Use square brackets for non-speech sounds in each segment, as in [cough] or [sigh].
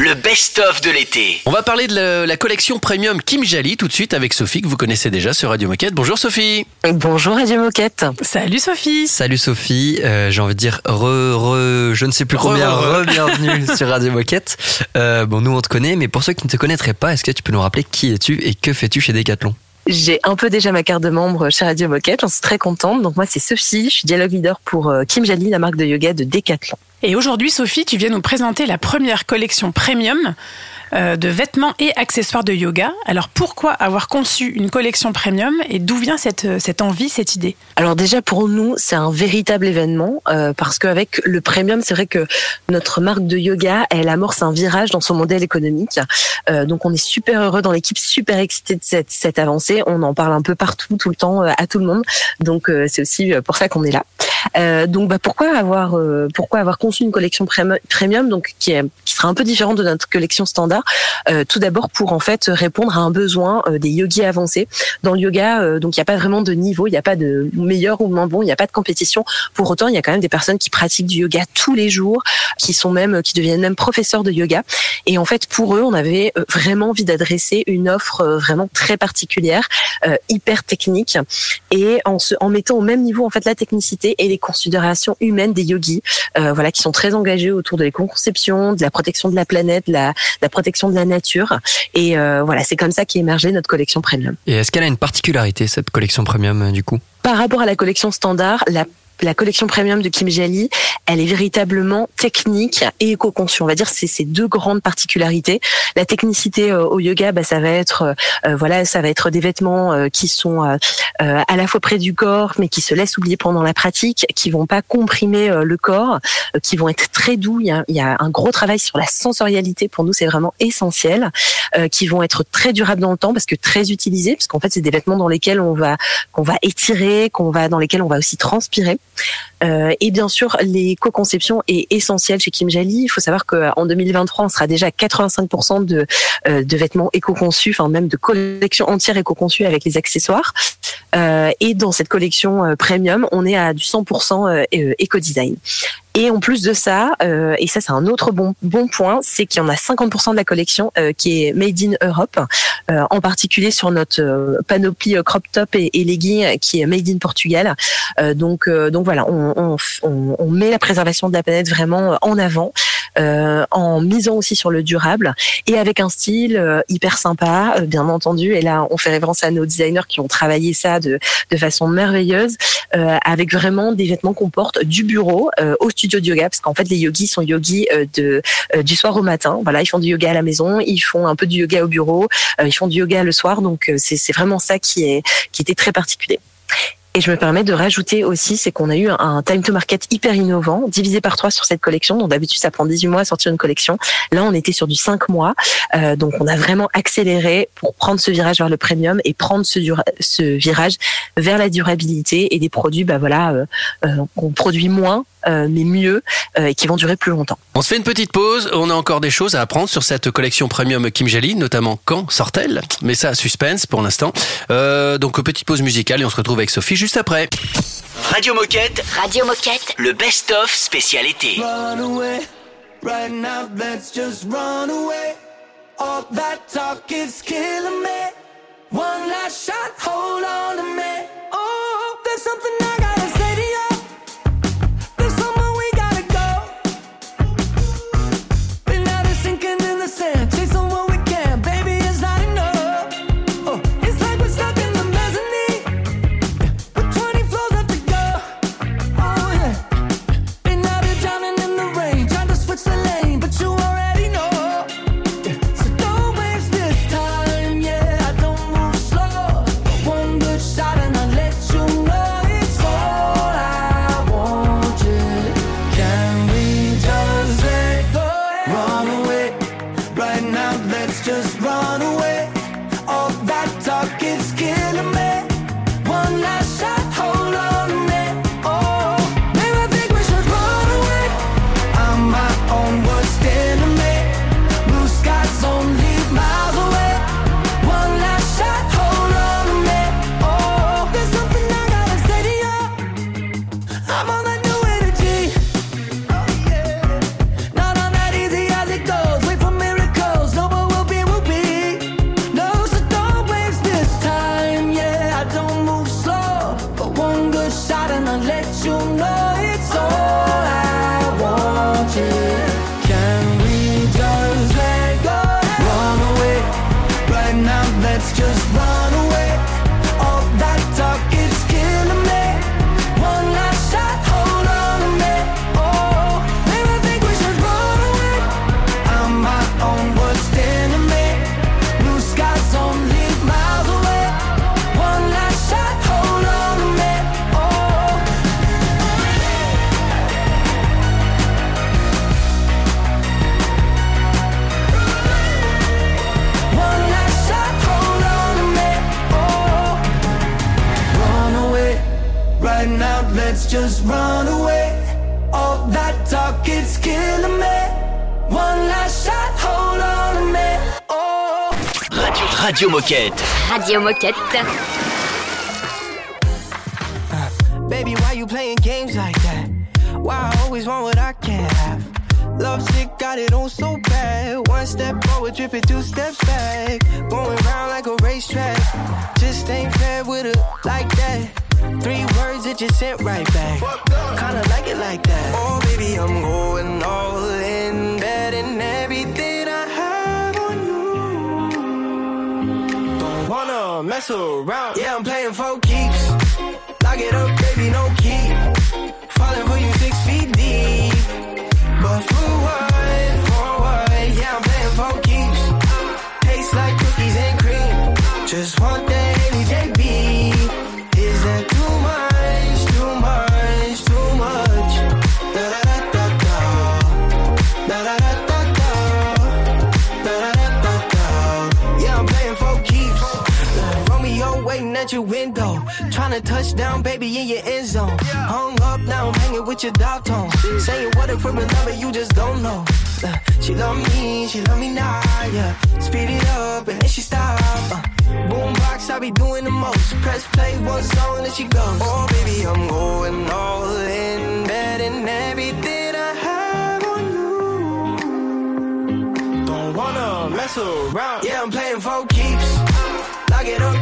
Le best-of de l'été. On va parler de la, la collection premium Kim Jali tout de suite avec Sophie que vous connaissez déjà sur Radio Moquette. Bonjour Sophie. Bonjour Radio Moquette. Salut Sophie. Salut Sophie, euh, j'ai envie de dire re, re, je ne sais plus combien, re, re. re, bienvenue [laughs] sur Radio Moquette. Euh, bon, nous on te connaît, mais pour ceux qui ne te connaîtraient pas, est-ce que tu peux nous rappeler qui es-tu et que fais-tu chez Decathlon? J'ai un peu déjà ma carte de membre chez Radio Moquette, j'en suis très contente. Donc moi c'est Sophie, je suis dialogue leader pour euh, Kim Jali, la marque de yoga de Decathlon. Et aujourd'hui Sophie, tu viens nous présenter la première collection premium euh, de vêtements et accessoires de yoga. Alors pourquoi avoir conçu une collection premium et d'où vient cette, euh, cette envie, cette idée? Alors déjà pour nous c'est un véritable événement euh, parce qu'avec le premium c'est vrai que notre marque de yoga elle amorce un virage dans son modèle économique. Donc on est super heureux dans l'équipe, super excité de cette, cette avancée. On en parle un peu partout, tout le temps, à tout le monde. Donc c'est aussi pour ça qu'on est là. Donc bah, pourquoi avoir pourquoi avoir conçu une collection premium donc qui qui sera un peu différente de notre collection standard? Euh, tout d'abord pour en fait répondre à un besoin euh, des yogis avancés. Dans le yoga euh, donc il n'y a pas vraiment de niveau, il n'y a pas de meilleur ou moins bon, il n'y a pas de compétition. Pour autant il y a quand même des personnes qui pratiquent du yoga tous les jours, qui sont même qui deviennent même professeurs de yoga. Et en fait pour eux on avait vraiment envie d'adresser une offre vraiment très particulière, euh, hyper technique et en, se, en mettant au même niveau en fait la technicité et les considérations humaines des yogis, euh, voilà, qui sont très engagés autour de l'éco-conception, de la protection de la planète, de la, de la protection de la nature. Et euh, voilà, c'est comme ça qu'est émergée notre collection premium. Et est-ce qu'elle a une particularité, cette collection premium, euh, du coup? Par rapport à la collection standard, la la collection premium de Kim Jali, elle est véritablement technique et éco-conçue. On va dire c'est ces deux grandes particularités. La technicité euh, au yoga, bah, ça va être euh, euh, voilà, ça va être des vêtements euh, qui sont euh, à la fois près du corps, mais qui se laissent oublier pendant la pratique, qui vont pas comprimer le corps, qui vont être très doux. Il y, a, y a un gros travail sur la sensorialité. Pour nous, c'est vraiment essentiel. Euh, qui vont être très durables dans le temps parce que très utilisés, parce qu'en fait, c'est des vêtements dans lesquels on va qu'on va étirer, qu'on va dans lesquels on va aussi transpirer. Euh, et bien sûr, l'éco-conception est essentielle chez Kim Jali. Il faut savoir qu'en 2023, on sera déjà à 85% de, euh, de vêtements éco-conçus, enfin même de collections entières éco-conçues avec les accessoires. Euh, et dans cette collection euh, premium, on est à du 100% euh, éco-design. Et en plus de ça, et ça c'est un autre bon point, c'est qu'il y en a 50% de la collection qui est made in Europe, en particulier sur notre panoplie crop top et, et legging euh, qui est made in Portugal. Donc donc voilà, on met la préservation de la planète vraiment en avant. Euh, en misant aussi sur le durable et avec un style euh, hyper sympa, euh, bien entendu. Et là, on fait référence à nos designers qui ont travaillé ça de, de façon merveilleuse, euh, avec vraiment des vêtements qu'on porte du bureau euh, au studio de yoga, parce qu'en fait, les yogis sont yogis euh, de du soir au matin. Voilà, ils font du yoga à la maison, ils font un peu du yoga au bureau, ils font du yoga le soir. Donc, c'est c'est vraiment ça qui est qui était très particulier. Et je me permets de rajouter aussi, c'est qu'on a eu un time to market hyper innovant, divisé par trois sur cette collection. Donc d'habitude, ça prend 18 mois à sortir une collection. Là, on était sur du 5 mois. Euh, donc on a vraiment accéléré pour prendre ce virage vers le premium et prendre ce, ce virage vers la durabilité et des produits, bah voilà, euh, euh, qu'on produit moins, euh, mais mieux, euh, et qui vont durer plus longtemps. On se fait une petite pause. On a encore des choses à apprendre sur cette collection premium Kim Jali, notamment quand sort-elle Mais ça, suspense pour l'instant. Euh, donc petite pause musicale et on se retrouve avec Sophie juste après. Radio Moquette, Radio Moquette. le best-of spécial été. Run away, right now, let's just run away. All that talk is killing me. One last shot, hold on to me. Oh, there's something I gotta Radio, Radio Moquette. Radio Moquette. Uh, baby, why you playing games like that? Why I always want what I can't have? Love sick, got it on so bad. One step forward, tripping two steps back. Going round like a racetrack. Just ain't fair with it like that. Three words that you sent right back. Kinda like it like that. Oh, baby, I'm going all in. Betting everything wanna mess around. Yeah, I'm playing for keeps. Lock it up, baby, no key. Falling for you six feet deep. But for what? For what? Yeah, I'm playing for keeps. Tastes like cookies and cream. Just want that Trying to touch down, baby, in your end zone. Hung up, now I'm hanging with your dog tone. Saying what if we're in love, but you just don't know. Uh, she love me, she love me now, yeah. Speed it up and then she stop. Uh, boombox, I be doing the most. Press play, one song, then she goes. Oh, baby, I'm going all in. Betting everything I have on you. Don't wanna mess around. Yeah, I'm playing for keeps. Lock it up,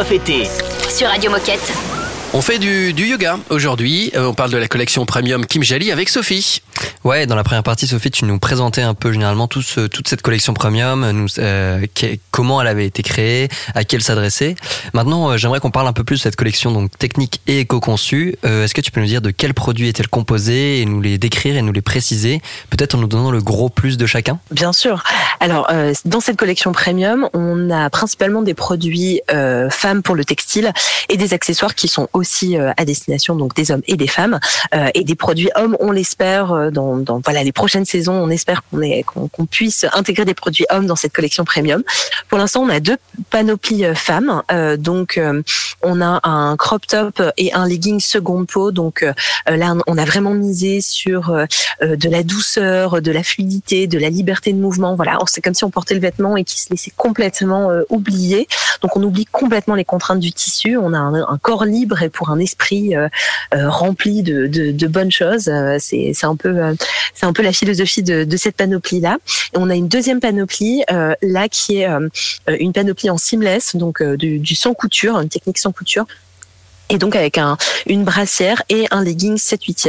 Été. Sur Radio Moquette. On fait du, du yoga aujourd'hui. Euh, on parle de la collection premium Kim Jali avec Sophie. Ouais, dans la première partie, Sophie, tu nous présentais un peu généralement tout ce- toute cette collection premium, nous, euh, comment elle avait été créée, à qui elle s'adressait. Maintenant, euh, j'aimerais qu'on parle un peu plus de cette collection donc technique et éco-conçue. Euh, Est-ce que tu peux nous dire de quels produits est-elle composée et nous les décrire et nous les préciser, peut-être en nous donnant le gros plus de chacun? Bien sûr. Alors, euh, dans cette collection premium, on a principalement des produits femmes pour le textile et des accessoires qui sont aussi à destination donc des hommes et des femmes et des produits hommes. On l'espère euh, dans, voilà les prochaines saisons. On espère qu'on puisse intégrer des produits hommes dans cette collection premium. Pour l'instant, on a deux panoplies euh, femmes. Euh, donc, euh, on a un crop top et un legging seconde peau. Donc euh, là, on a vraiment misé sur euh, euh, de la douceur, de la fluidité, de la liberté de mouvement. Voilà, c'est comme si on portait le vêtement et qu'il se laissait complètement euh, oublier. Donc on oublie complètement les contraintes du tissu. On a un, corps libre et pour un esprit euh, euh, rempli de, de, de bonnes choses. Euh, c'est un peu euh, c'est un peu la philosophie de, cette panoplie là. Et on a une deuxième panoplie euh, là qui est euh, une panoplie en seamless, donc euh, du, du sans couture, une technique sans couture. Et donc avec un, une brassière et un legging 7 8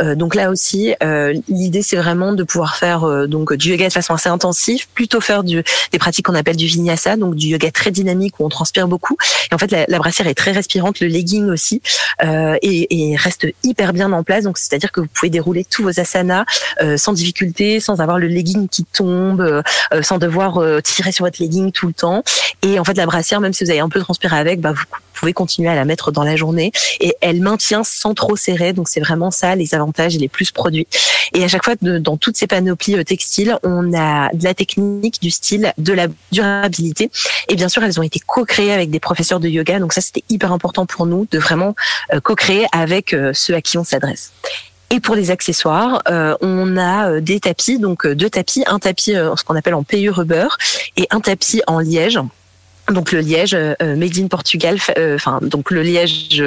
euh, Donc là aussi, euh, l'idée c'est vraiment de pouvoir faire euh, donc du yoga de façon assez intensive, plutôt faire du, des pratiques qu'on appelle du vinyasa, donc du yoga très dynamique où on transpire beaucoup. Et en fait, la, la brassière est très respirante, le legging aussi, euh, et, et reste hyper bien en place. Donc c'est-à-dire que vous pouvez dérouler tous vos asanas euh, sans difficulté, sans avoir le legging qui tombe, euh, euh, sans devoir tirer sur votre legging tout le temps. Et en fait, la brassière, même si vous avez un peu transpiré avec, bah, vous pouvez continuer à la mettre dans la journée et elle maintient sans trop serrer. Donc c'est vraiment ça les avantages et les plus produits. Et à chaque fois, dans toutes ces panoplies euh, textiles, on a de la technique, du style, de la durabilité. Et bien sûr, elles ont été co-créées avec des professeurs de yoga. Donc ça, c'était hyper important pour nous de vraiment euh, co-créer avec euh, ceux à qui on s'adresse. Et pour les accessoires, on a des tapis, donc deux tapis, un tapis ce qu'on appelle en PU rubber et un tapis en liège. Donc le liège euh, euh, made in Portugal, euh, enfin donc le liège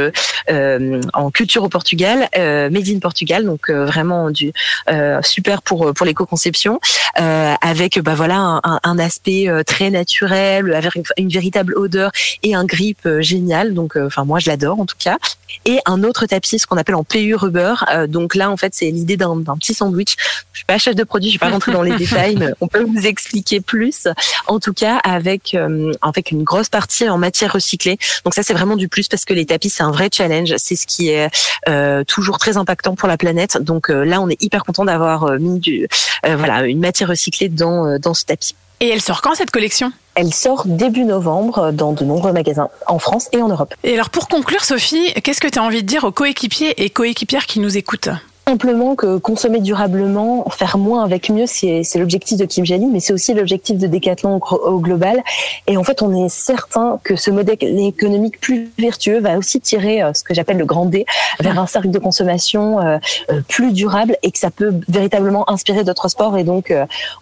euh, en culture au Portugal, euh, made in Portugal, donc euh, vraiment du euh, super pour pour l'éco-conception, euh, avec bah voilà un, un- aspect très naturel, avec une, véritable odeur et un grip génial. Donc euh, enfin moi je l'adore en tout cas. Et un autre tapis, ce qu'on appelle en PU rubber. Euh, donc là en fait c'est l'idée d'un d'un petit sandwich. Je suis pas chef de produit, je vais pas rentrer dans les [laughs] détails, mais on peut vous expliquer plus. En tout cas avec euh, avec une grosse partie en matière recyclée. Donc ça c'est vraiment du plus parce que les tapis c'est un vrai challenge. C'est ce qui est euh, toujours très impactant pour la planète. Donc euh, là on est hyper content d'avoir euh, mis du euh, voilà une matière recyclée dans euh, dans ce tapis. Et elle sort quand cette collection? Elle sort début novembre dans de nombreux magasins en France et en Europe. Et alors pour conclure, Sophie, qu'est-ce que tu as envie de dire aux coéquipiers et coéquipières qui nous écoutent? Simplement que consommer durablement, faire moins avec mieux, c'est l'objectif de Kim Jali, mais c'est aussi l'objectif de Decathlon au, global. Et en fait, on est certain que ce modèle économique plus vertueux va aussi tirer euh, ce que j'appelle le grand D vers un cercle de consommation euh, euh, plus durable et que ça peut véritablement inspirer d'autres sports. Et donc,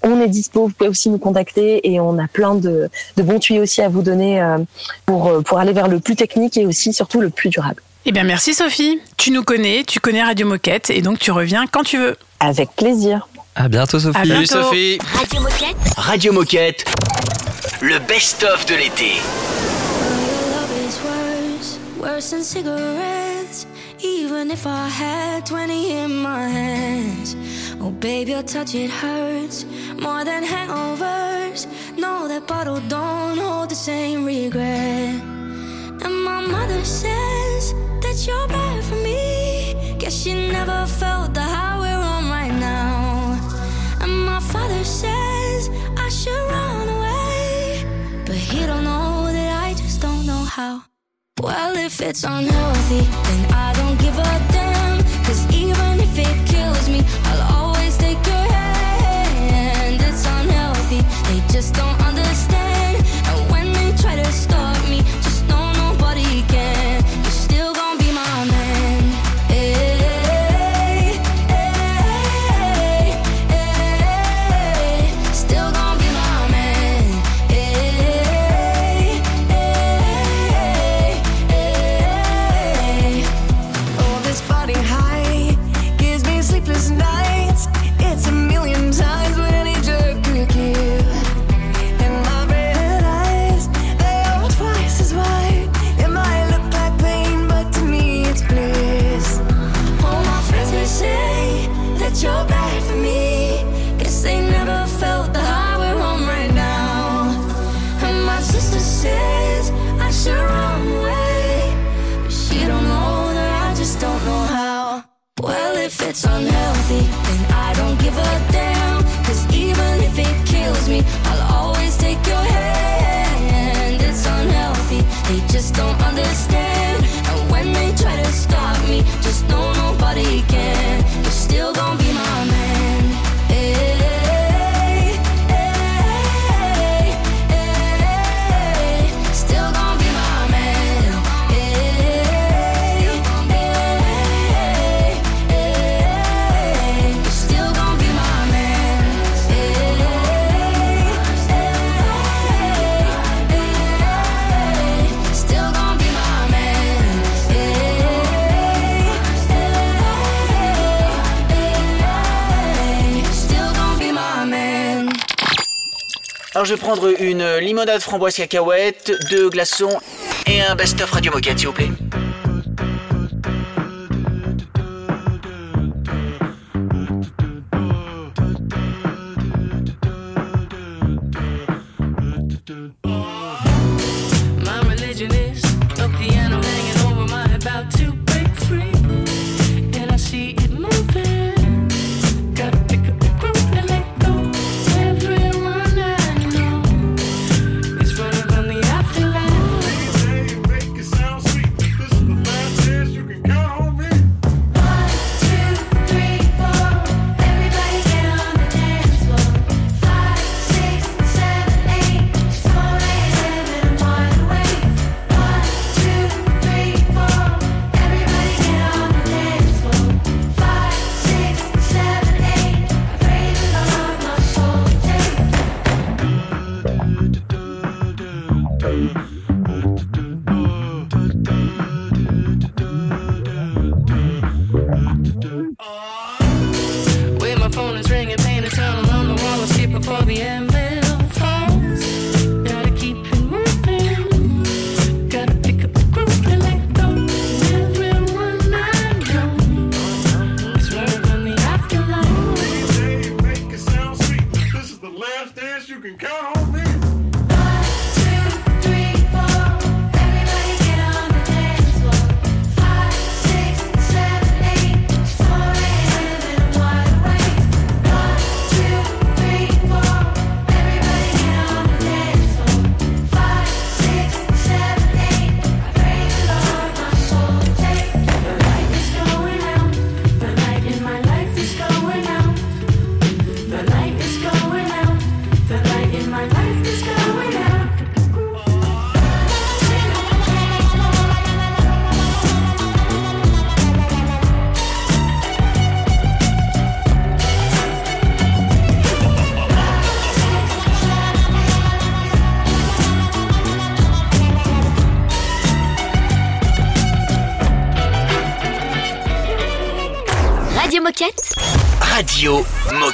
on est dispo, vous pouvez aussi nous contacter et on a plein de, de bons tuyaux aussi à vous donner pour, pour aller vers le plus technique et aussi surtout le plus durable. Eh bien merci Sophie, tu nous connais, tu connais Radio Moquette et donc tu reviens quand tu veux. Avec plaisir. À bientôt, Sophie. À Salut bientôt. Sophie. Radio Moquette. Radio Moquette. Le best-of de l'été. Worse, than cigarettes. Even if I had 20 in my hands. Oh, baby, your touch, it hurts more than hangovers. No, that bottle don't hold the same regret. And my mother says Well, if it's unhealthy, then I don't give a damn. Cause even if it kills me, I'll always take your hand. It's unhealthy, they just don't Alors je vais prendre une limonade framboise cacahuète, deux glaçons et un best-of Radio Moquette s'il vous plaît.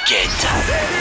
Get. Weekend.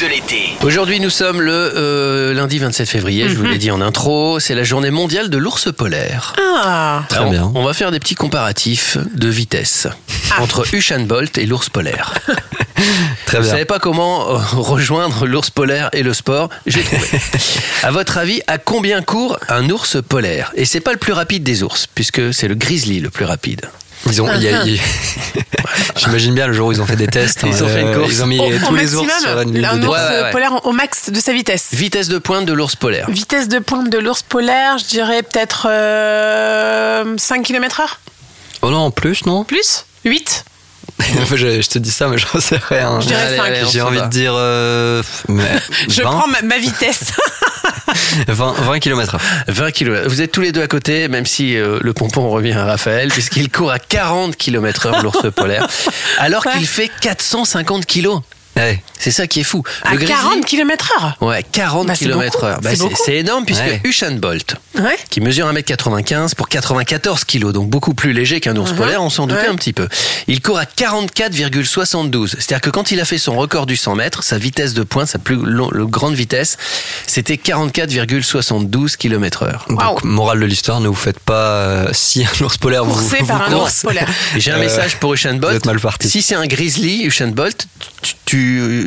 De l'été. Aujourd'hui, nous sommes le euh, lundi 27 février, je vous l'ai dit en intro, c'est la journée mondiale de l'ours polaire. Ah, Très Alors, bien. On va faire des petits comparatifs de vitesse entre Usain Bolt et l'ours polaire. [laughs] Très Vous bien. savez pas comment euh, rejoindre l'ours polaire et le sport J'ai trouvé. [laughs] à votre avis, à combien court un ours polaire? Et c'est pas le plus rapide des ours, puisque c'est le grizzly le plus rapide. Ils ont, y a- y [laughs] J'imagine bien le jour où ils ont fait des tests. Ils hein, ont fait une euh, course. Ils ont mis au, tous au les ours maximum, sur une un de ours Ouais, polaire au max de sa vitesse. Vitesse de pointe de l'ours polaire. Vitesse de pointe de l'ours polaire, je dirais peut-être euh, 5 km heure Oh non, plus, non? Plus? 8 [laughs] je, je te dis ça, mais j'en sais rien. Je dirais Allez, cinq. allez, on J'ai se envie bat. de dire euh, mais [laughs] Je 20, prends ma, ma vitesse. 20, 20 km 20 km. Vous êtes tous les deux à côté, même si euh, le pompon revient à Raphaël, puisqu'il court à 40 km heure l'ours polaire, [laughs] alors Ouais. qu'il fait 450 kilos. Ouais. C'est ça qui est fou. à Le grizzly- 40 km heure Ouais, 40 Bah, c'est km beaucoup, heure. Bah, c'est énorme puisque Ouais. Usain Bolt, Ouais. qui mesure 1m95 pour 94 kg, donc beaucoup plus léger qu'un ours Mhm. polaire, on s'en doutait Ouais. un petit peu. Il court à 44,72. C'est-à-dire que quand il a fait son record du 100 mètres, sa vitesse de pointe, sa plus long- le grande vitesse, c'était 44,72 km heure. Donc, morale de l'histoire, ne vous faites pas euh, si un ours polaire vous, par un ours polaire. J'ai un Euh, message pour Usain vous Bolt. êtes mal parti. Si c'est un grizzly, Usain Bolt, tu,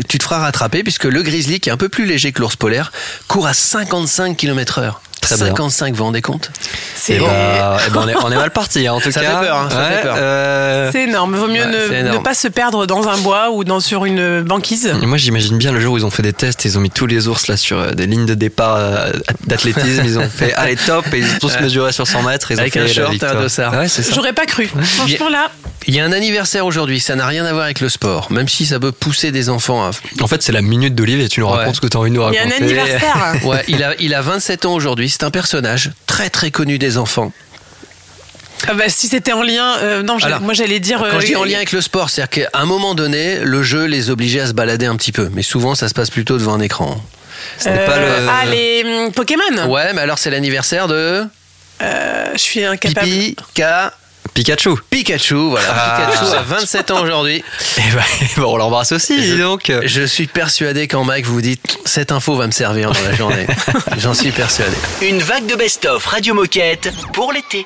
tu, te feras rattraper puisque le grizzly, qui est un peu plus léger que l'ours polaire, court à 55 km Très bien. 55, vous vous rendez compte C'est Eh bah, eh ben, on, est, on est mal parti, hein, en tout Ça cas. fait peur, hein, ça fait peur. euh, c'est énorme. Vaut mieux Ouais, ne, énorme. ne pas se perdre dans un bois ou dans, sur une banquise. Et Moi, j'imagine bien le jour où ils ont fait des tests, ils ont mis tous les ours là sur euh, des lignes de départ euh, d'athlétisme. Ils ont fait [laughs] allez top et ils ont tous mesuré sur 100 mètres. Ils Avec ont fait un short et un dossard. Ouais. J'aurais pas cru. Franchement, là, Il y a un anniversaire aujourd'hui, ça n'a rien à voir avec le sport, même si ça peut pousser des enfants à... En fait, c'est la minute d'Olive et tu nous Ouais. racontes ce que tu as envie de nous il y a raconter. un anniversaire. Ouais, il a, il a 27 ans aujourd'hui, c'est un personnage très très connu des enfants. Ah bah, si c'était en lien, euh, non, Alors, moi j'allais dire. Quand euh, je dis en lien avec le sport, c'est-à-dire qu'à un moment donné, le jeu les obligeait à se balader un petit peu, mais souvent ça se passe plutôt devant un écran. Pas euh, le. Ah, les hum, Pokémon Ouais, mais alors c'est l'anniversaire de Euh, Je suis incapable. Pipi, Ka, Pikachu. Pikachu, voilà. Ah. Pikachu a 27 ans aujourd'hui. [laughs] Et ben, on l'embrasse aussi, dis donc. Je suis persuadé qu'en Mike vous vous dites cette info va me servir dans la journée. [laughs] J'en suis persuadé. Une vague de best-of Radio Moquette pour l'été.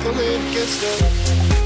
Come in, get stuck.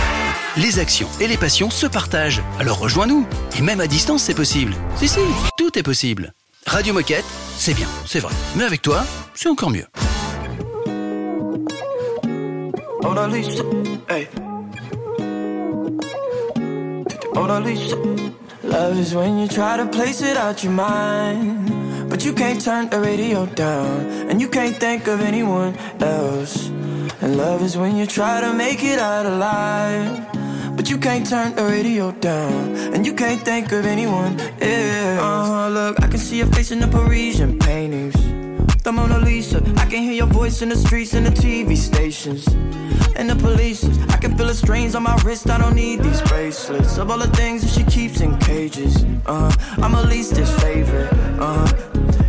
Les actions et les passions se partagent. Alors rejoins-nous. Et même à distance, c'est possible. Si, si, tout est possible. Radio Moquette, c'est bien, c'est vrai. Mais avec toi, c'est encore mieux. Mona Lisa, hey. Love is when you try to place it out your mind, but you can't turn the radio down, and you can't think of anyone else. And love is when you try to make it out alive, but you can't turn the radio down, and you can't think of anyone else. Uh-huh, look, I can see your face in the Parisian paintings. The Mona Lisa, I can hear your voice in the streets and the TV stations. And the police, I can feel the strains on my wrist. I don't need these bracelets. Of all the things that she keeps in cages, uh, I'm her least's favorite. Uh,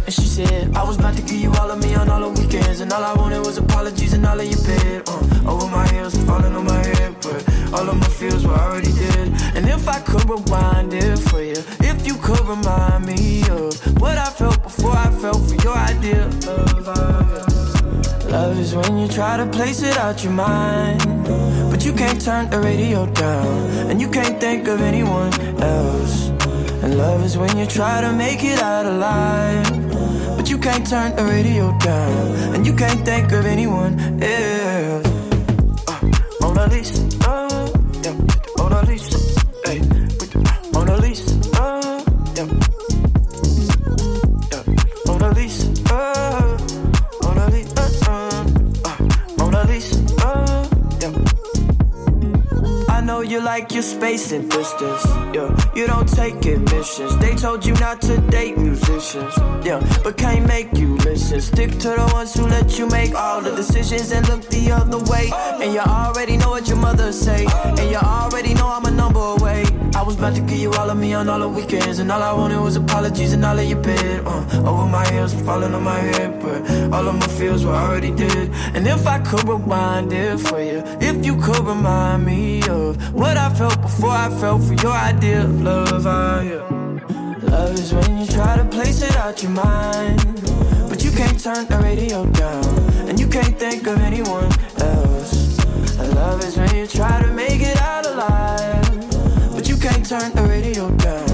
and she said, I was about to give you all of me on all the weekends. And all I wanted was apologies and all of your bed. Uh, over my heels, falling on my head. But all of my feels were already dead. And if I could rewind it for you could remind me of what I felt before I fell for your idea of love. Love is when you try to place it out your mind, but you can't turn the radio down, and you can't think of anyone else. And love is when you try to make it out alive, but you can't turn the radio down, and you can't think of anyone else. Uh, Mona Lisa, like your space and distance, yeah. You don't take admissions. They told you not to date musicians, yeah, but can't make you listen. Stick to the ones who let you make all the decisions and look the other way. And you already know what your mother say, and you already know I'm a number away. I was about to give you all of me on all the weekends, and all I wanted was apologies and all of your bed. Uh, over my heels, falling on my head, but all of my feels were already dead. And if I could rewind it for you, if you could remind me of what I felt before I fell for your idea of love, I, yeah. Love is when you try to place it out your mind, but you can't turn the radio down, and you can't think of anyone else. Love is when you try to make it out alive, but you can't turn the radio down,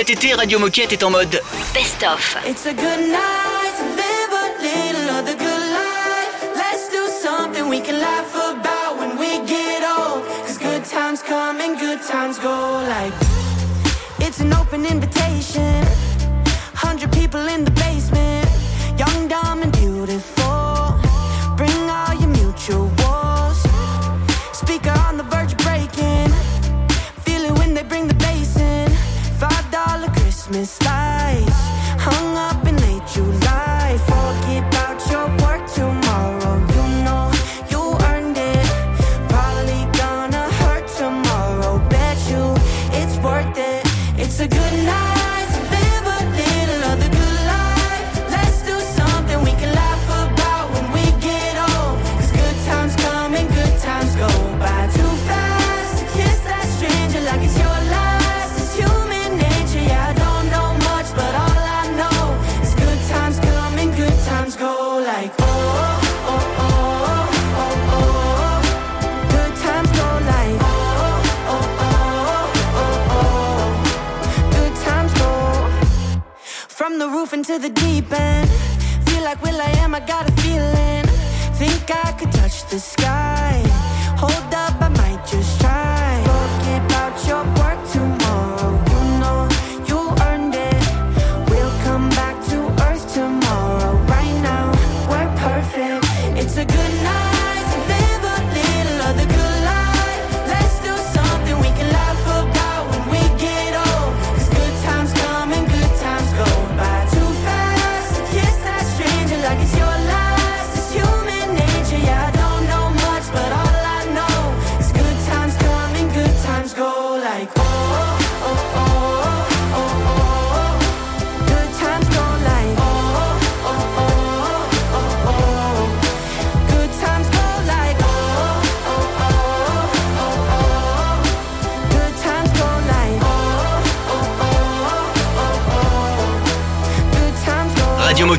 Cet été, Radio Moquette est en mode Best of. It's a good night little good. Let's do something we can laugh about when we get old. Cause good times come and good times go like. It's an open invitation.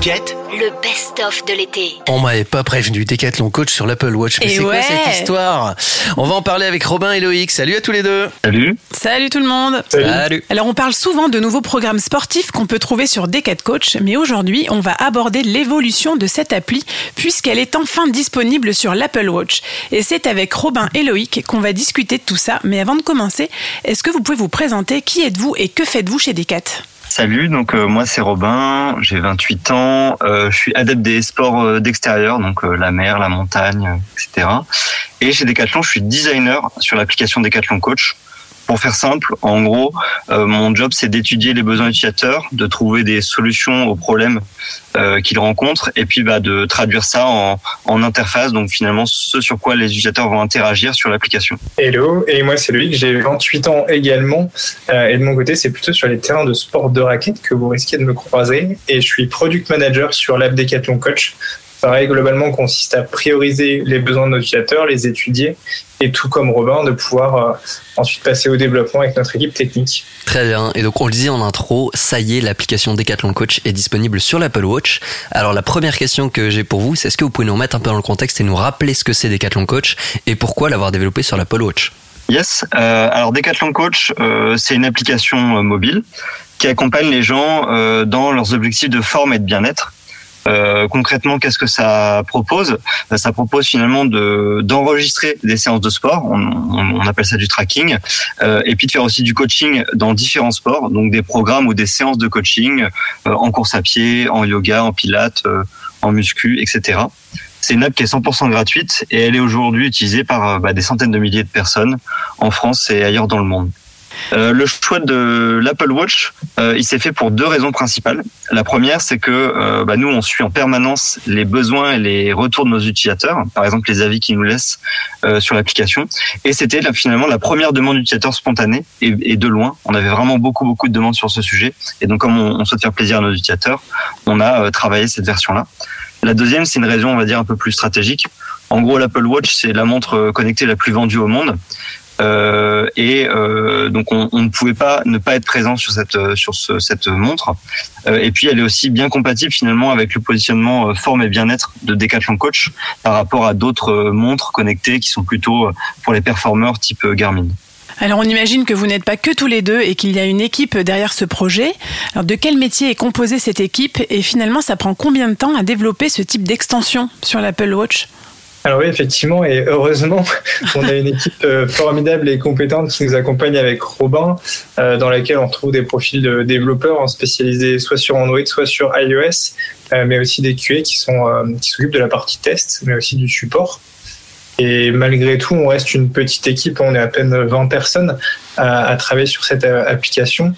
Moquette. Le best-of de l'été. On m'avait pas prévenu, Decathlon Coach sur l'Apple Watch. Mais c'est quoi cette histoire? On va en parler avec Robin et Loïc. Salut à tous les deux. Salut. Salut tout le monde Salut. Alors on parle souvent de nouveaux programmes sportifs qu'on peut trouver sur Decat Coach, mais aujourd'hui on va aborder l'évolution de cette appli puisqu'elle est enfin disponible sur l'Apple Watch. Et c'est avec Robin et Loïc qu'on va discuter de tout ça. Mais avant de commencer, est-ce que vous pouvez vous présenter? Qui êtes-vous et que faites-vous chez Decat Salut, donc euh, moi c'est Robin, j'ai 28 ans, euh, je suis adepte des sports euh, d'extérieur, donc euh, la mer, la montagne, etc. Et chez Decathlon, je suis designer sur l'application Decathlon Coach. Pour faire simple, en gros, euh, mon job c'est d'étudier les besoins utilisateurs, de trouver des solutions aux problèmes euh, qu'ils rencontrent, et puis bah, de traduire ça en, interface, donc finalement ce sur quoi les utilisateurs vont interagir sur l'application. Hello, et moi c'est Loïc, j'ai 28 ans également. Euh, et de mon côté, c'est plutôt sur les terrains de sport de raquette que vous risquez de me croiser. Et je suis product manager sur l'app Decathlon Coach. Pareil, globalement, consiste à prioriser les besoins de nos utilisateurs, les étudier, et tout comme Robin, de pouvoir euh, ensuite passer au développement avec notre équipe technique. Très bien. Et donc on le disait en intro, ça y est, l'application Decathlon Coach est disponible sur l'Apple Watch. Alors la première question que j'ai pour vous, c'est est-ce que vous pouvez nous remettre un peu dans le contexte et nous rappeler ce que c'est Decathlon Coach et pourquoi l'avoir développé sur l'Apple Watch? Yes. Euh, alors Decathlon Coach, euh, c'est une application mobile qui accompagne les gens euh, dans leurs objectifs de forme et de bien-être. Euh, concrètement, qu'est-ce que ça propose? Ben, Ça propose finalement de d'enregistrer des séances de sport, on, on- on appelle ça du tracking, euh, et puis de faire aussi du coaching dans différents sports, donc des programmes ou des séances de coaching euh, en course à pied, en yoga, en pilates, euh, en muscu, etc. C'est une app qui est 100% gratuite et elle est aujourd'hui utilisée par euh, bah, des centaines de milliers de personnes en France et ailleurs dans le monde. Euh, le choix de l'Apple Watch, euh, il s'est fait pour deux raisons principales. La première, c'est que euh, bah, nous, on suit en permanence les besoins et les retours de nos utilisateurs, par exemple les avis qu'ils nous laissent sur l'application. Et c'était finalement la première demande d'utilisateur spontanée et, de loin. On avait vraiment beaucoup, beaucoup de demandes sur ce sujet. Et donc, comme on, on souhaite faire plaisir à nos utilisateurs, on a travaillé cette version-là. La deuxième, c'est une raison, on va dire, un peu plus stratégique. En gros, l'Apple Watch, c'est la montre connectée la plus vendue au monde. Euh, et euh, donc on, ne pouvait pas ne pas être présent sur cette euh, sur ce- cette montre. Et puis elle est aussi bien compatible finalement avec le positionnement forme et bien-être de Decathlon Coach par rapport à d'autres montres connectées qui sont plutôt pour les performeurs type Garmin. Alors on imagine que vous n'êtes pas que tous les deux et qu'il y a une équipe derrière ce projet. Alors de quel métier est composée cette équipe et finalement ça prend combien de temps à développer ce type d'extension sur l'Apple Watch? Alors oui, effectivement, et heureusement, [laughs] on a une équipe euh, formidable et compétente qui nous accompagne avec Robin, euh, dans laquelle on trouve des profils de développeurs hein, spécialisés soit sur Android, soit sur iOS, euh, mais aussi des QA qui sont qui s'occupent de la partie test, mais aussi du support. Et malgré tout, on reste une petite équipe, on est à peine 20 personnes à, à travailler sur cette application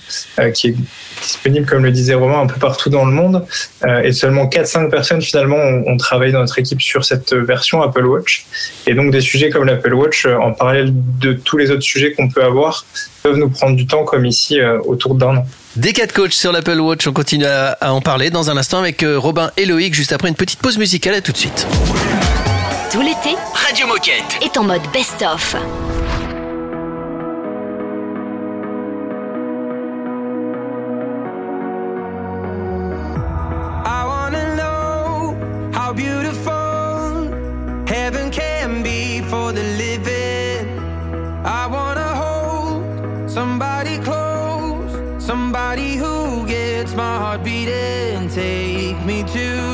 qui est disponible, comme le disait Romain, un peu partout dans le monde. Euh, et seulement 4-5 personnes, finalement, ont, ont, travaillé dans notre équipe sur cette version Apple Watch. Et donc, des sujets comme l'Apple Watch, euh, en parallèle de tous les autres sujets qu'on peut avoir, peuvent nous prendre du temps, comme ici, euh, autour d'un an. Des cas de coach sur l'Apple Watch, on continue à en parler dans un instant avec Robin et Loïc, juste après une petite pause musicale, à tout de suite. Tout l'été, Radio Moquette est en mode best-of. heart and take me to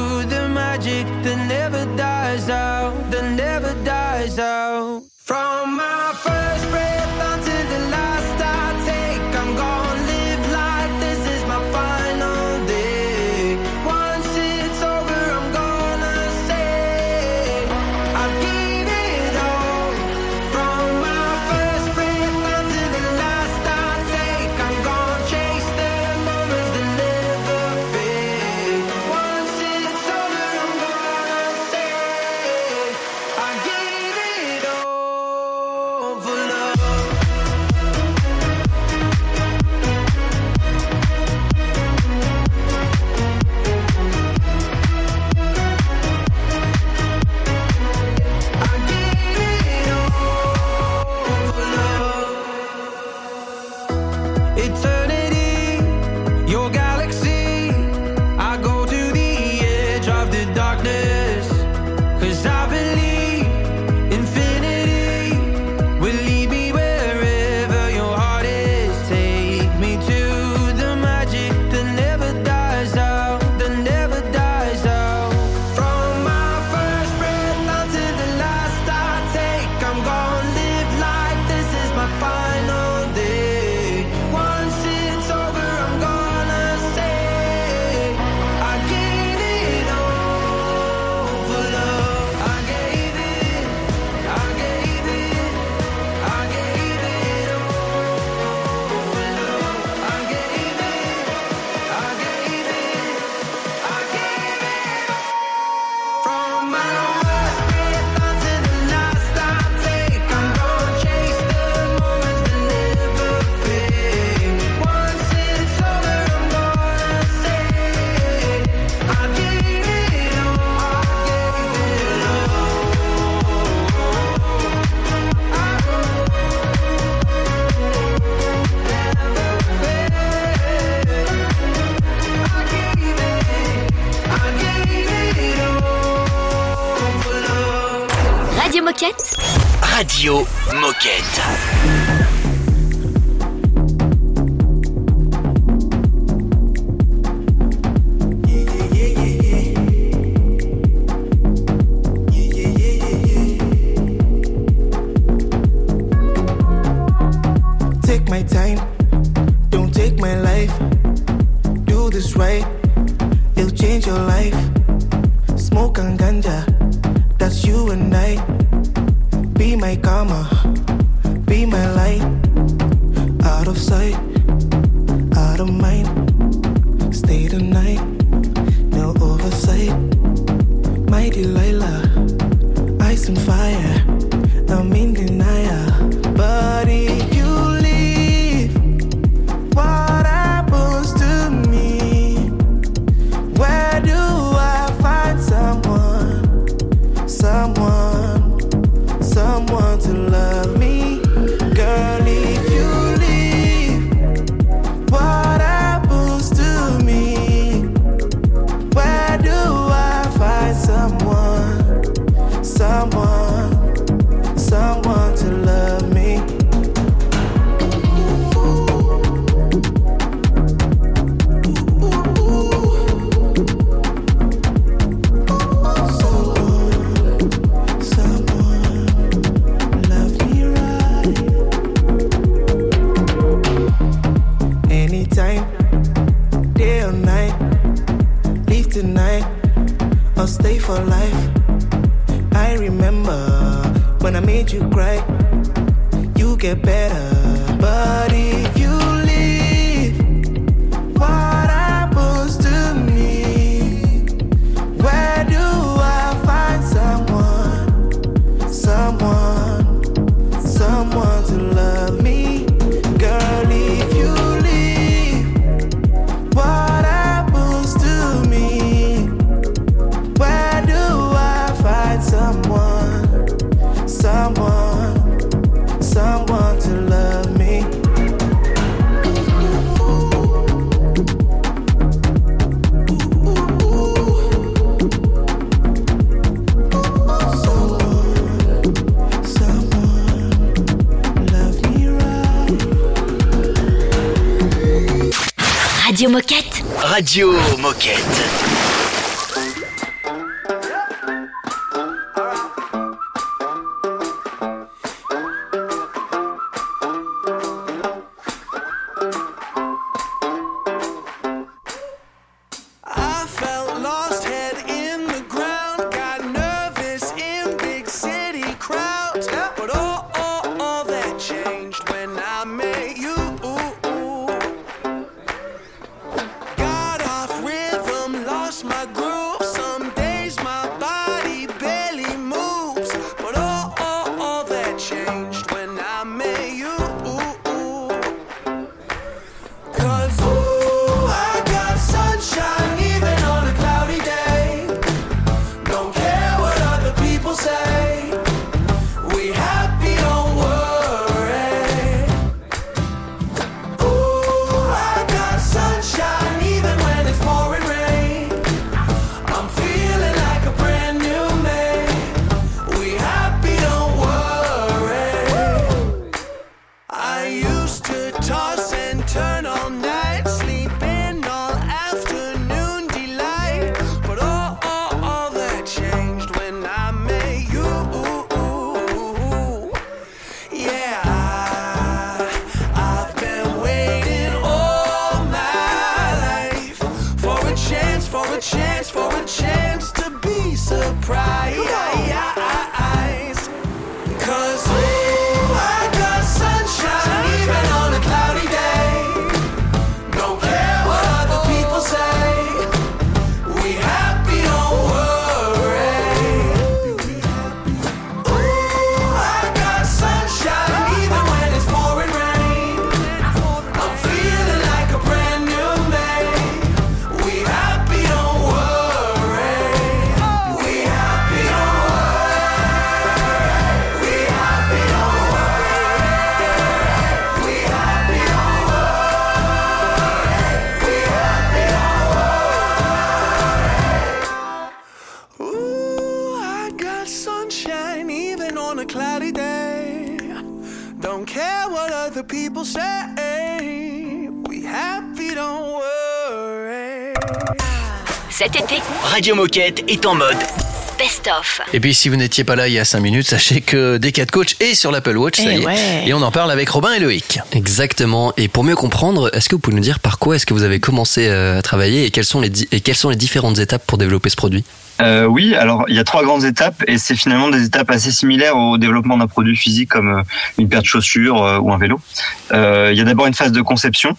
Cet été, Radio Moquette est en mode best-of. Et puis si vous n'étiez pas là il y a 5 minutes, sachez que Decat Coach est sur l'Apple Watch, ça Eh y est. ouais. Et on en parle avec Robin et Loïc. Exactement. Et pour mieux comprendre, est-ce que vous pouvez nous dire par quoi est-ce que vous avez commencé euh, à travailler et quelles sont les, di- et quelles sont les différentes étapes pour développer ce produit? Euh, oui, alors il y a trois grandes étapes et c'est finalement des étapes assez similaires au développement d'un produit physique comme euh, une paire de chaussures euh, ou un vélo. Euh, il y a d'abord une phase de conception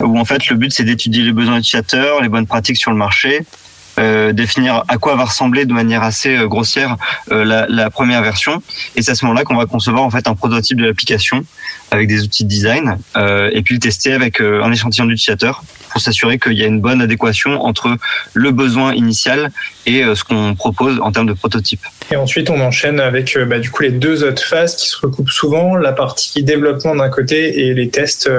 où en fait le but c'est d'étudier les besoins utilisateurs, les bonnes pratiques sur le marché, euh, définir à quoi va ressembler de manière assez euh, grossière euh, la, la première version et c'est à ce moment-là qu'on va concevoir en fait un prototype de l'application avec des outils de design euh, et puis le tester avec euh, un échantillon d'utilisateurs pour s'assurer qu'il y a une bonne adéquation entre le besoin initial et euh, ce qu'on propose en termes de prototype. Et ensuite, on enchaîne avec bah, du coup les deux autres phases qui se recoupent souvent, la partie développement d'un côté et les tests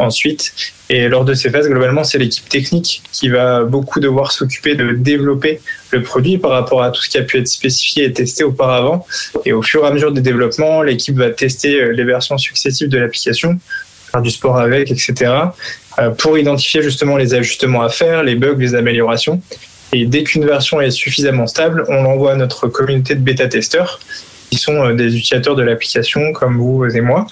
ensuite. Et lors de ces phases, globalement, c'est l'équipe technique qui va beaucoup devoir s'occuper de développer le produit par rapport à tout ce qui a pu être spécifié et testé auparavant. Et au fur et à mesure des développements, l'équipe va tester euh, les versions successives de l'application, faire du sport avec, etc., euh, pour identifier justement les ajustements à faire, les bugs, les améliorations. Et dès qu'une version est suffisamment stable, on l'envoie à notre communauté de bêta-testeurs, qui sont euh, des utilisateurs de l'application comme vous et moi.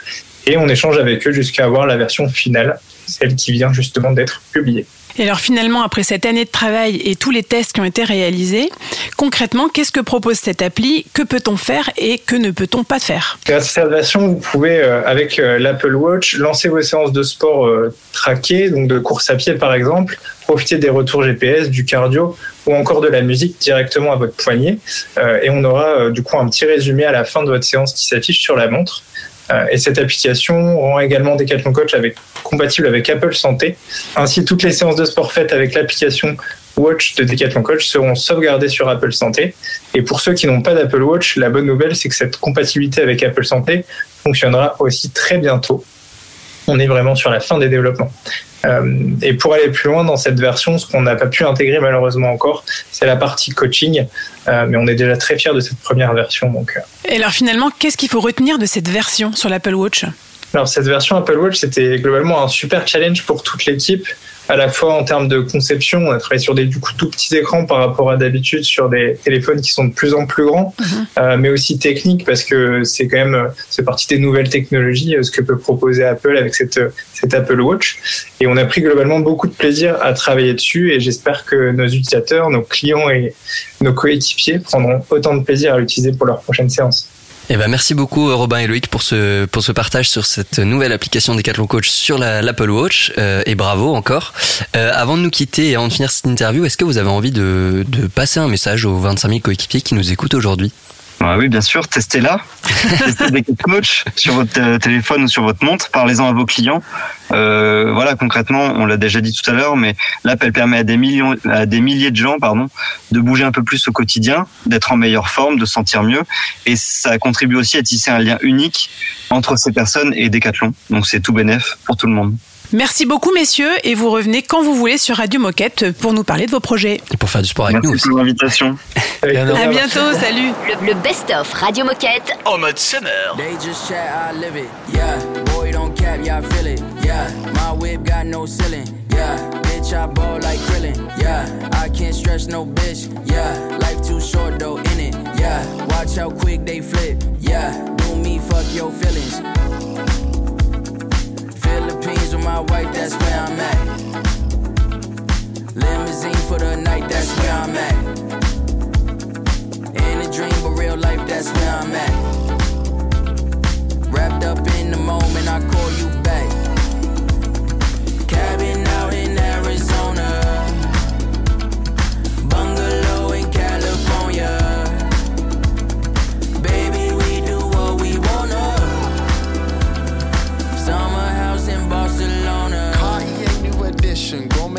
Et on échange avec eux jusqu'à avoir la version finale, celle qui vient justement d'être publiée. Et alors finalement, après cette année de travail et tous les tests qui ont été réalisés, concrètement, qu'est-ce que propose cette appli? Que peut-on faire et que ne peut-on pas faire? Grâce à cette version, vous pouvez, euh, avec euh, l'Apple Watch, lancer vos séances de sport euh, traquées, donc de course à pied par exemple, profiter des retours GPS, du cardio ou encore de la musique directement à votre poignet. Euh, et on aura du coup un petit résumé à la fin de votre séance qui s'affiche sur la montre. Euh, Et cette application rend également Decathlon Coach compatible avec Apple Santé. Ainsi, toutes les séances de sport faites avec l'application Watch de Decathlon Coach seront sauvegardées sur Apple Santé. Et pour ceux qui n'ont pas d'Apple Watch, la bonne nouvelle, c'est que cette compatibilité avec Apple Santé fonctionnera aussi très bientôt. On est vraiment sur la fin des développements. Euh, et pour aller plus loin dans cette version, ce qu'on n'a pas pu intégrer malheureusement encore, c'est la partie coaching. Euh, mais on est déjà très fiers de cette première version. Donc, euh, Et alors finalement, qu'est-ce qu'il faut retenir de cette version sur l'Apple Watch? Alors cette version Apple Watch, c'était globalement un super challenge pour toute l'équipe, à la fois en termes de conception, on a travaillé sur des du coup tout petits écrans par rapport à d'habitude sur des téléphones qui sont de plus en plus grands, euh, mais aussi technique parce que c'est quand même euh, c'est partie des nouvelles technologies euh, ce que peut proposer Apple avec cette euh, cette Apple Watch et on a pris globalement beaucoup de plaisir à travailler dessus et j'espère que nos utilisateurs, nos clients et nos coéquipiers prendront autant de plaisir à l'utiliser pour leur prochaine séance. Eh ben, merci beaucoup Robin et Loïc pour ce, pour ce partage sur cette nouvelle application Decathlon Coach sur la- l'Apple Watch euh, et bravo encore. Euh, avant de nous quitter et avant de finir cette interview, est-ce que vous avez envie de, de passer un message aux 25 000 coéquipiers qui nous écoutent aujourd'hui? Ah oui, bien sûr, testez-la. [laughs] testez des coach sur votre euh, téléphone ou sur votre montre. Parlez-en à vos clients. Euh, voilà, concrètement, on l'a déjà dit tout à l'heure, mais l'app, elle permet à des millions, à des milliers de gens, pardon, de bouger un peu plus au quotidien, d'être en meilleure forme, de se sentir mieux. Et ça contribue aussi à tisser un lien unique entre ces personnes et Decathlon. Donc c'est tout bénef pour tout le monde. Merci beaucoup messieurs et vous revenez quand vous voulez sur Radio Moquette pour nous parler de vos projets. Et pour faire du sport avec Merci nous aussi. pour l'invitation. À bientôt, salut Le, le best-of Radio Moquette. En mode summer. They just chat, I live it. Yeah, boy, don't cap, yeah, I feel it. Yeah, my whip got no ceiling. Yeah, bitch, I ball like Krillin. Yeah, I can't stress no bitch. Yeah, life too short though, in it. Yeah, watch how quick they flip. Yeah, do me, fuck your feelings. My wife, that's where I'm at. Limousine for the night, that's where I'm at. In a dream, but real life, that's where I'm at. Wrapped up in the moment, I call you back. Cabin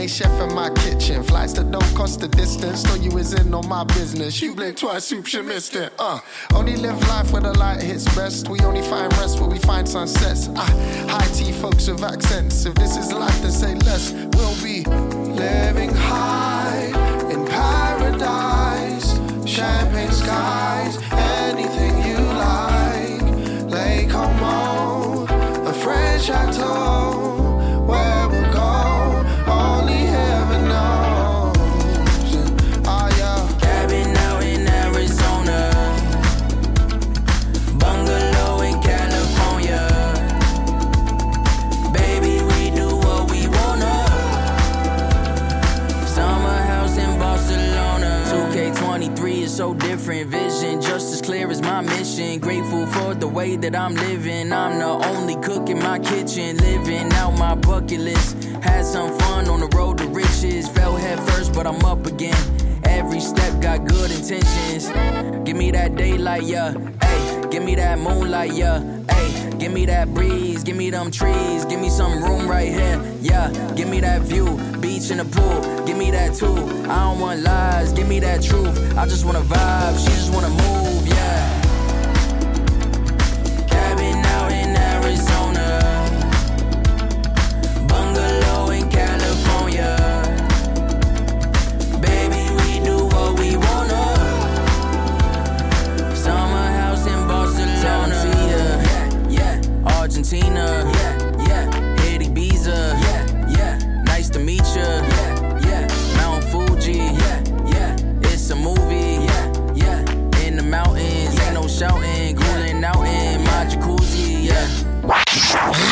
chef in my kitchen. Flights that don't cost the distance. Know you is in on my business. You blink twice, soup, you missed it. Uh, only live life where the light hits best. We only find rest where we find sunsets. Ah, high tea folks with accents. If this is life, then say less. We'll be living high in paradise. Champagne skies, anything you like. Lake Como, a French chateau. Is so different. Vision just as clear as my mission. Grateful for the way that I'm living. I'm the only cook in my kitchen. Living out my bucket list. Had some fun on the road to riches. Fell head first, but I'm up again. Every step got good intentions. Give me that daylight, yeah. Hey, give me that moonlight, yeah. Hey, give me that breeze, give me them trees, give me some room right here, yeah. Give me that view, beach in the pool, give me that too. I don't want lies, give me that truth. I just wanna vibe, she just wanna move,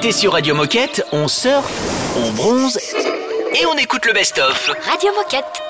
L'été sur Radio Moquette, on surfe, on bronze et on écoute le best-of. Radio Moquette.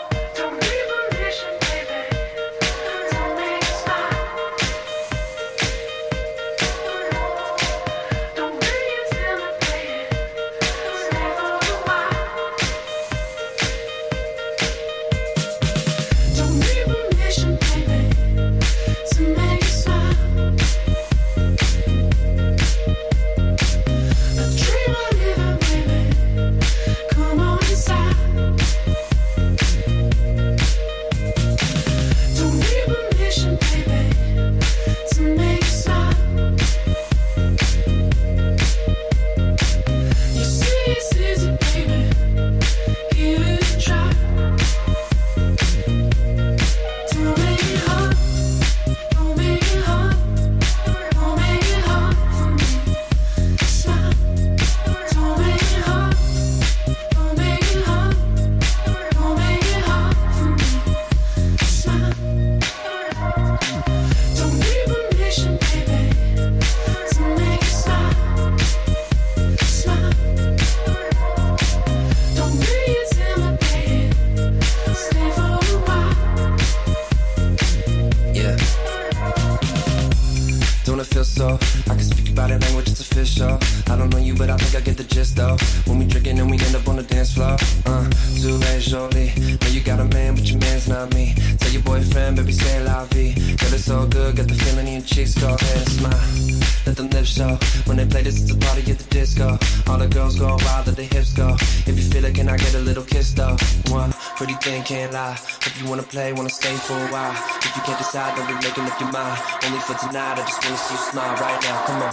Feel so? I can speak about it language, it's official. I don't know you, but I think I get the gist though. When we drinking and we end up on the dance floor. Uh, Zule Jolie. Know you got a man, but your man's not me. Tell your boyfriend, baby, stay vie. Girl, it's all good, got the feeling in your cheeks, go ahead and smile. Let them lips show. When they play this, it's a party at the disco. All the girls go wild, let the hips go. If you feel it, can I get a little kiss though? One pretty thing, can't lie. Hope you wanna play, wanna stay for a while. If you can't decide, don't be making up your mind. Only for tonight, I just wanna see you smile right now. Come on.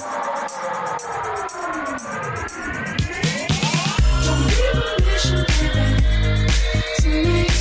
Don't to make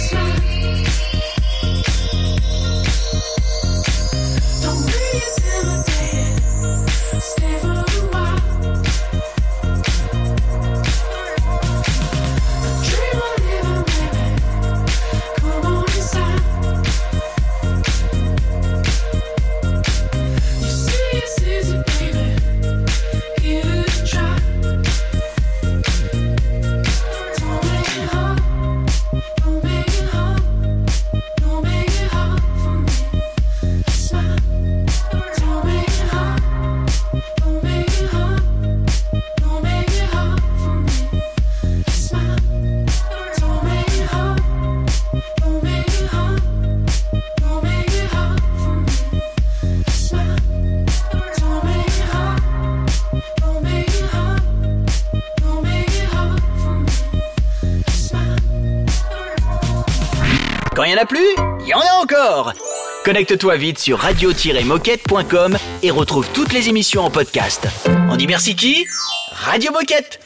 Connecte-toi vite sur radio-moquette.com et retrouve toutes les émissions en podcast. On dit merci qui? Radio Moquette